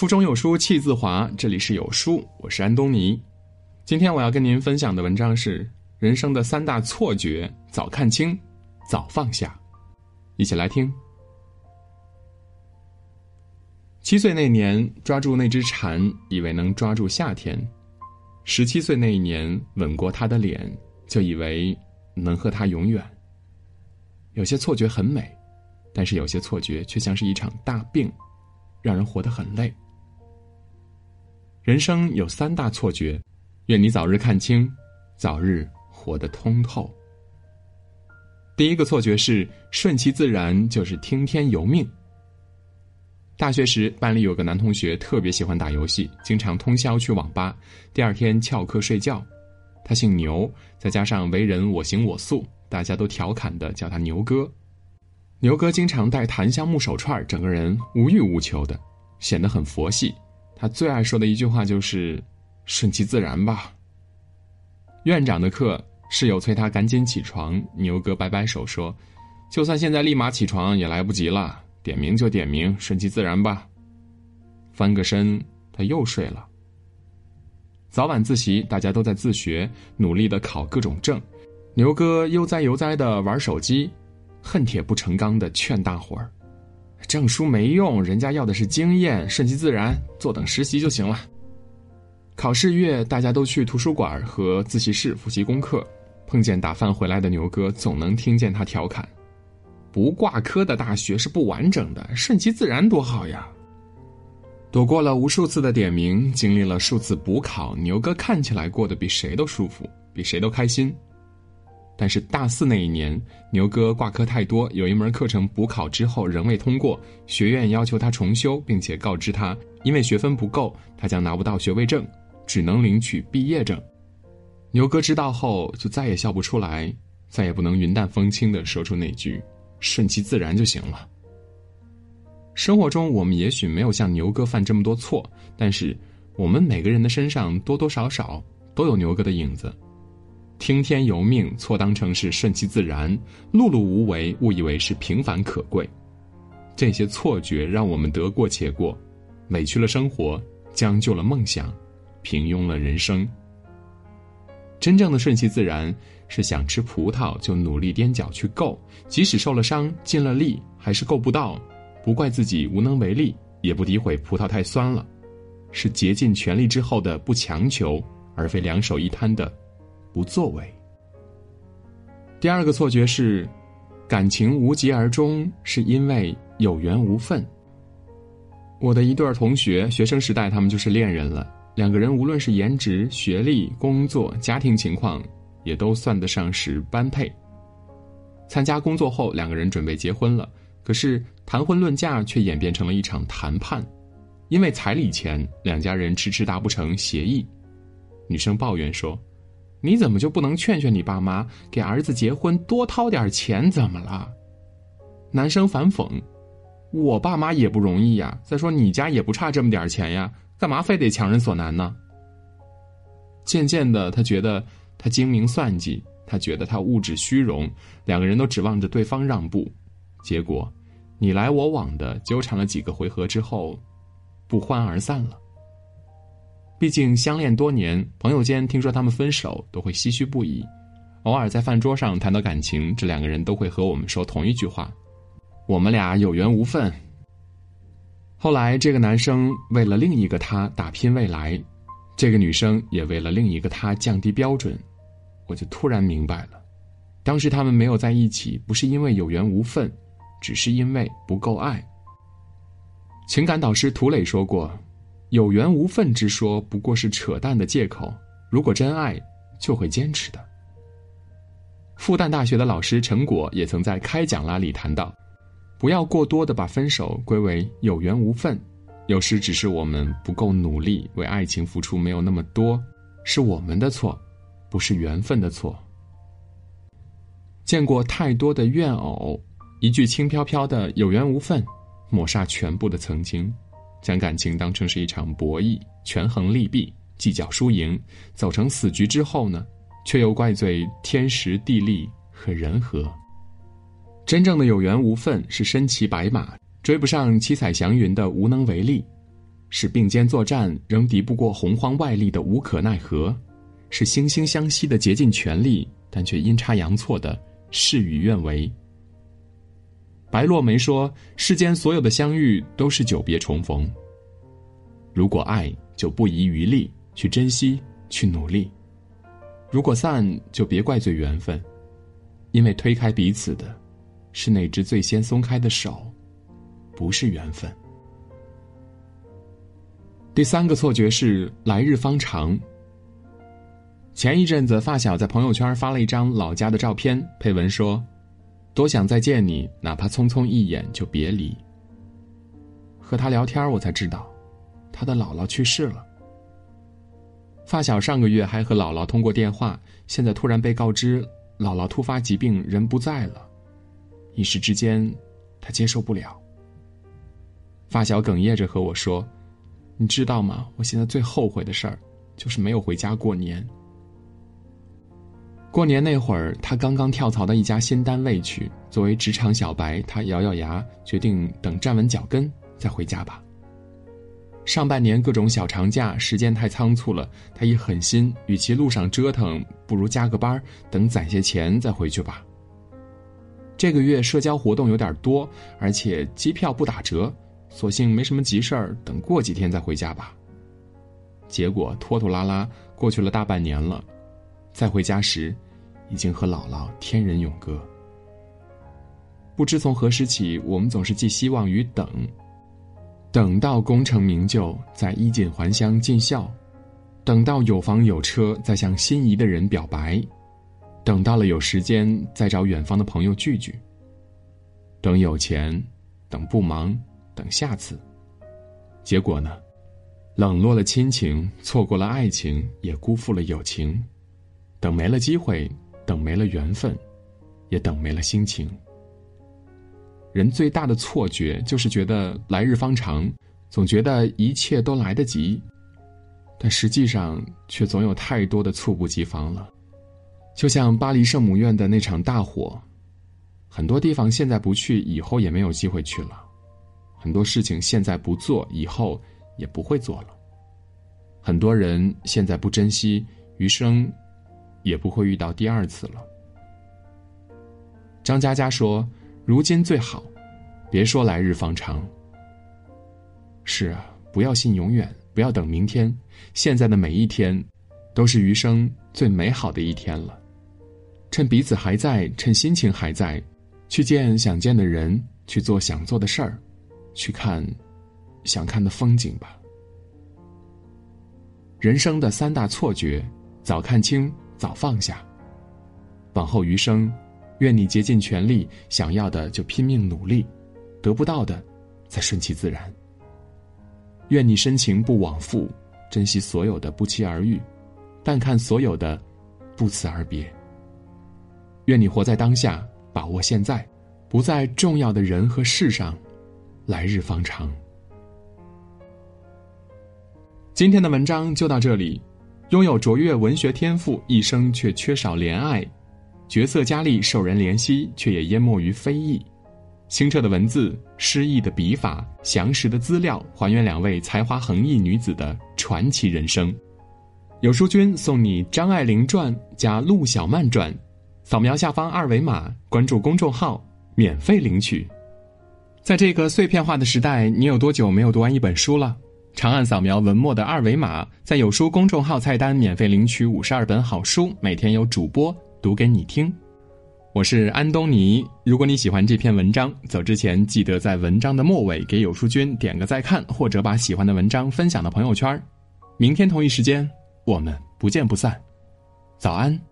腹中有书气自华，这里是有书，我是安东尼。今天我要跟您分享的文章是人生的三大错觉：早看清，早放下。一起来听。七岁那年抓住那只蝉，以为能抓住夏天；十七岁那一年吻过她的脸，就以为能和她永远。有些错觉很美，但是有些错觉却像是一场大病，让人活得很累。人生有三大错觉，愿你早日看清，早日活得通透。第一个错觉是顺其自然就是听天由命。大学时，班里有个男同学特别喜欢打游戏，经常通宵去网吧，第二天翘课睡觉。他姓牛，再加上为人我行我素，大家都调侃的叫他牛哥。牛哥经常戴檀香木手串，整个人无欲无求的，显得很佛系。他最爱说的一句话就是“顺其自然吧”。院长的课，室友催他赶紧起床，牛哥摆摆手说：“就算现在立马起床也来不及了。”点名就点名，顺其自然吧。翻个身，他又睡了。早晚自习，大家都在自学，努力的考各种证。牛哥悠哉悠哉的玩手机，恨铁不成钢的劝大伙儿：“证书没用，人家要的是经验，顺其自然，坐等实习就行了。”考试月，大家都去图书馆和自习室复习功课。碰见打饭回来的牛哥，总能听见他调侃。不挂科的大学是不完整的，顺其自然多好呀！躲过了无数次的点名，经历了数次补考，牛哥看起来过得比谁都舒服，比谁都开心。但是大四那一年，牛哥挂科太多，有一门课程补考之后仍未通过，学院要求他重修，并且告知他，因为学分不够，他将拿不到学位证，只能领取毕业证。牛哥知道后，就再也笑不出来，再也不能云淡风轻的说出那句。顺其自然就行了。生活中，我们也许没有像牛哥犯这么多错，但是我们每个人的身上多多少少都有牛哥的影子。听天由命，错当成是顺其自然；碌碌无为，误以为是平凡可贵。这些错觉让我们得过且过，委屈了生活，将就了梦想，平庸了人生。真正的顺其自然。是想吃葡萄就努力踮脚去够，即使受了伤、尽了力还是够不到，不怪自己无能为力，也不诋毁葡萄太酸了，是竭尽全力之后的不强求，而非两手一摊的不作为。第二个错觉是，感情无疾而终是因为有缘无分。我的一对同学，学生时代他们就是恋人了，两个人无论是颜值、学历、工作、家庭情况。也都算得上是般配。参加工作后，两个人准备结婚了，可是谈婚论嫁却演变成了一场谈判，因为彩礼钱，两家人迟迟达不成协议。女生抱怨说：“你怎么就不能劝劝你爸妈，给儿子结婚多掏点钱？怎么了？”男生反讽：“我爸妈也不容易呀，再说你家也不差这么点钱呀，干嘛非得强人所难呢？”渐渐的，他觉得。他精明算计，他觉得他物质虚荣，两个人都指望着对方让步，结果你来我往的纠缠了几个回合之后，不欢而散了。毕竟相恋多年，朋友间听说他们分手都会唏嘘不已，偶尔在饭桌上谈到感情，这两个人都会和我们说同一句话：“我们俩有缘无分。”后来，这个男生为了另一个他打拼未来，这个女生也为了另一个他降低标准。我就突然明白了，当时他们没有在一起，不是因为有缘无分，只是因为不够爱。情感导师涂磊说过：“有缘无分之说不过是扯淡的借口，如果真爱，就会坚持的。”复旦大学的老师陈果也曾在开讲啦里谈到：“不要过多的把分手归为有缘无分，有时只是我们不够努力，为爱情付出没有那么多，是我们的错。”不是缘分的错。见过太多的怨偶，一句轻飘飘的有缘无分，抹杀全部的曾经，将感情当成是一场博弈，权衡利弊，计较输赢，走成死局之后呢，却又怪罪天时地利和人和。真正的有缘无分，是身骑白马追不上七彩祥云的无能为力。是并肩作战仍敌不过洪荒外力的无可奈何，是惺惺相惜的竭尽全力，但却阴差阳错的事与愿违。白落梅说：“世间所有的相遇都是久别重逢。如果爱，就不遗余力去珍惜，去努力；如果散，就别怪罪缘分，因为推开彼此的，是那只最先松开的手，不是缘分。”第三个错觉是来日方长。前一阵子，发小在朋友圈发了一张老家的照片，配文说。多想再见你，哪怕匆匆一眼就别离。和他聊天，我才知道，他的姥姥去世了。发小上个月还和姥姥通过电话，现在突然被告知姥姥突发疾病，人不在了。一时之间，他接受不了。发小哽咽着和我说：“你知道吗？我现在最后悔的事儿，就是没有回家过年。”过年那会儿，他刚刚跳槽到一家新单位去。作为职场小白，他咬咬牙，决定等站稳脚跟再回家吧。上半年各种小长假，时间太仓促了，他一狠心，与其路上折腾，不如加个班，等攒些钱再回去吧。这个月社交活动有点多，而且机票不打折，索性没什么急事儿，等过几天再回家吧。结果拖拖拉拉过去了大半年了。再回家时，已经和姥姥天人永隔。不知从何时起，我们总是寄希望于等，等到功成名就，再衣锦还乡尽孝；等到有房有车，再向心仪的人表白；等到了有时间，再找远方的朋友聚聚；等有钱，等不忙，等下次。结果呢？冷落了亲情，错过了爱情，也辜负了友情。等没了机会，等没了缘分，也等没了心情。人最大的错觉就是觉得来日方长，总觉得一切都来得及，但实际上却总有太多的猝不及防了。就像巴黎圣母院的那场大火，很多地方现在不去，以后也没有机会去了；很多事情现在不做，以后也不会做了；很多人现在不珍惜，余生。也不会遇到第二次了。张嘉佳说：“如今最好，别说来日方长。是啊，不要信永远，不要等明天，现在的每一天，都是余生最美好的一天了。趁彼此还在，趁心情还在，去见想见的人，去做想做的事儿，去看想看的风景吧。人生的三大错觉，早看清。”早放下。往后余生，愿你竭尽全力，想要的就拼命努力，得不到的，再顺其自然。愿你深情不往复，珍惜所有的不期而遇，淡看所有的不辞而别。愿你活在当下，把握现在，不在重要的人和事上，来日方长。今天的文章就到这里。拥有卓越文学天赋，一生却缺少怜爱，角色佳丽受人怜惜，却也淹没于非议。清澈的文字，诗意的笔法，详实的资料，还原两位才华横溢女子的传奇人生。有书君送你张爱玲传加陆小曼传，扫描下方二维码关注公众号，免费领取。在这个碎片化的时代，你有多久没有读完一本书了？长按扫描文末的二维码，在有书公众号菜单免费领取五十二本好书，每天有主播读给你听。我是安东尼。如果你喜欢这篇文章，走之前记得在文章的末尾给有书君点个再看，或者把喜欢的文章分享到朋友圈。明天同一时间，我们不见不散。早安。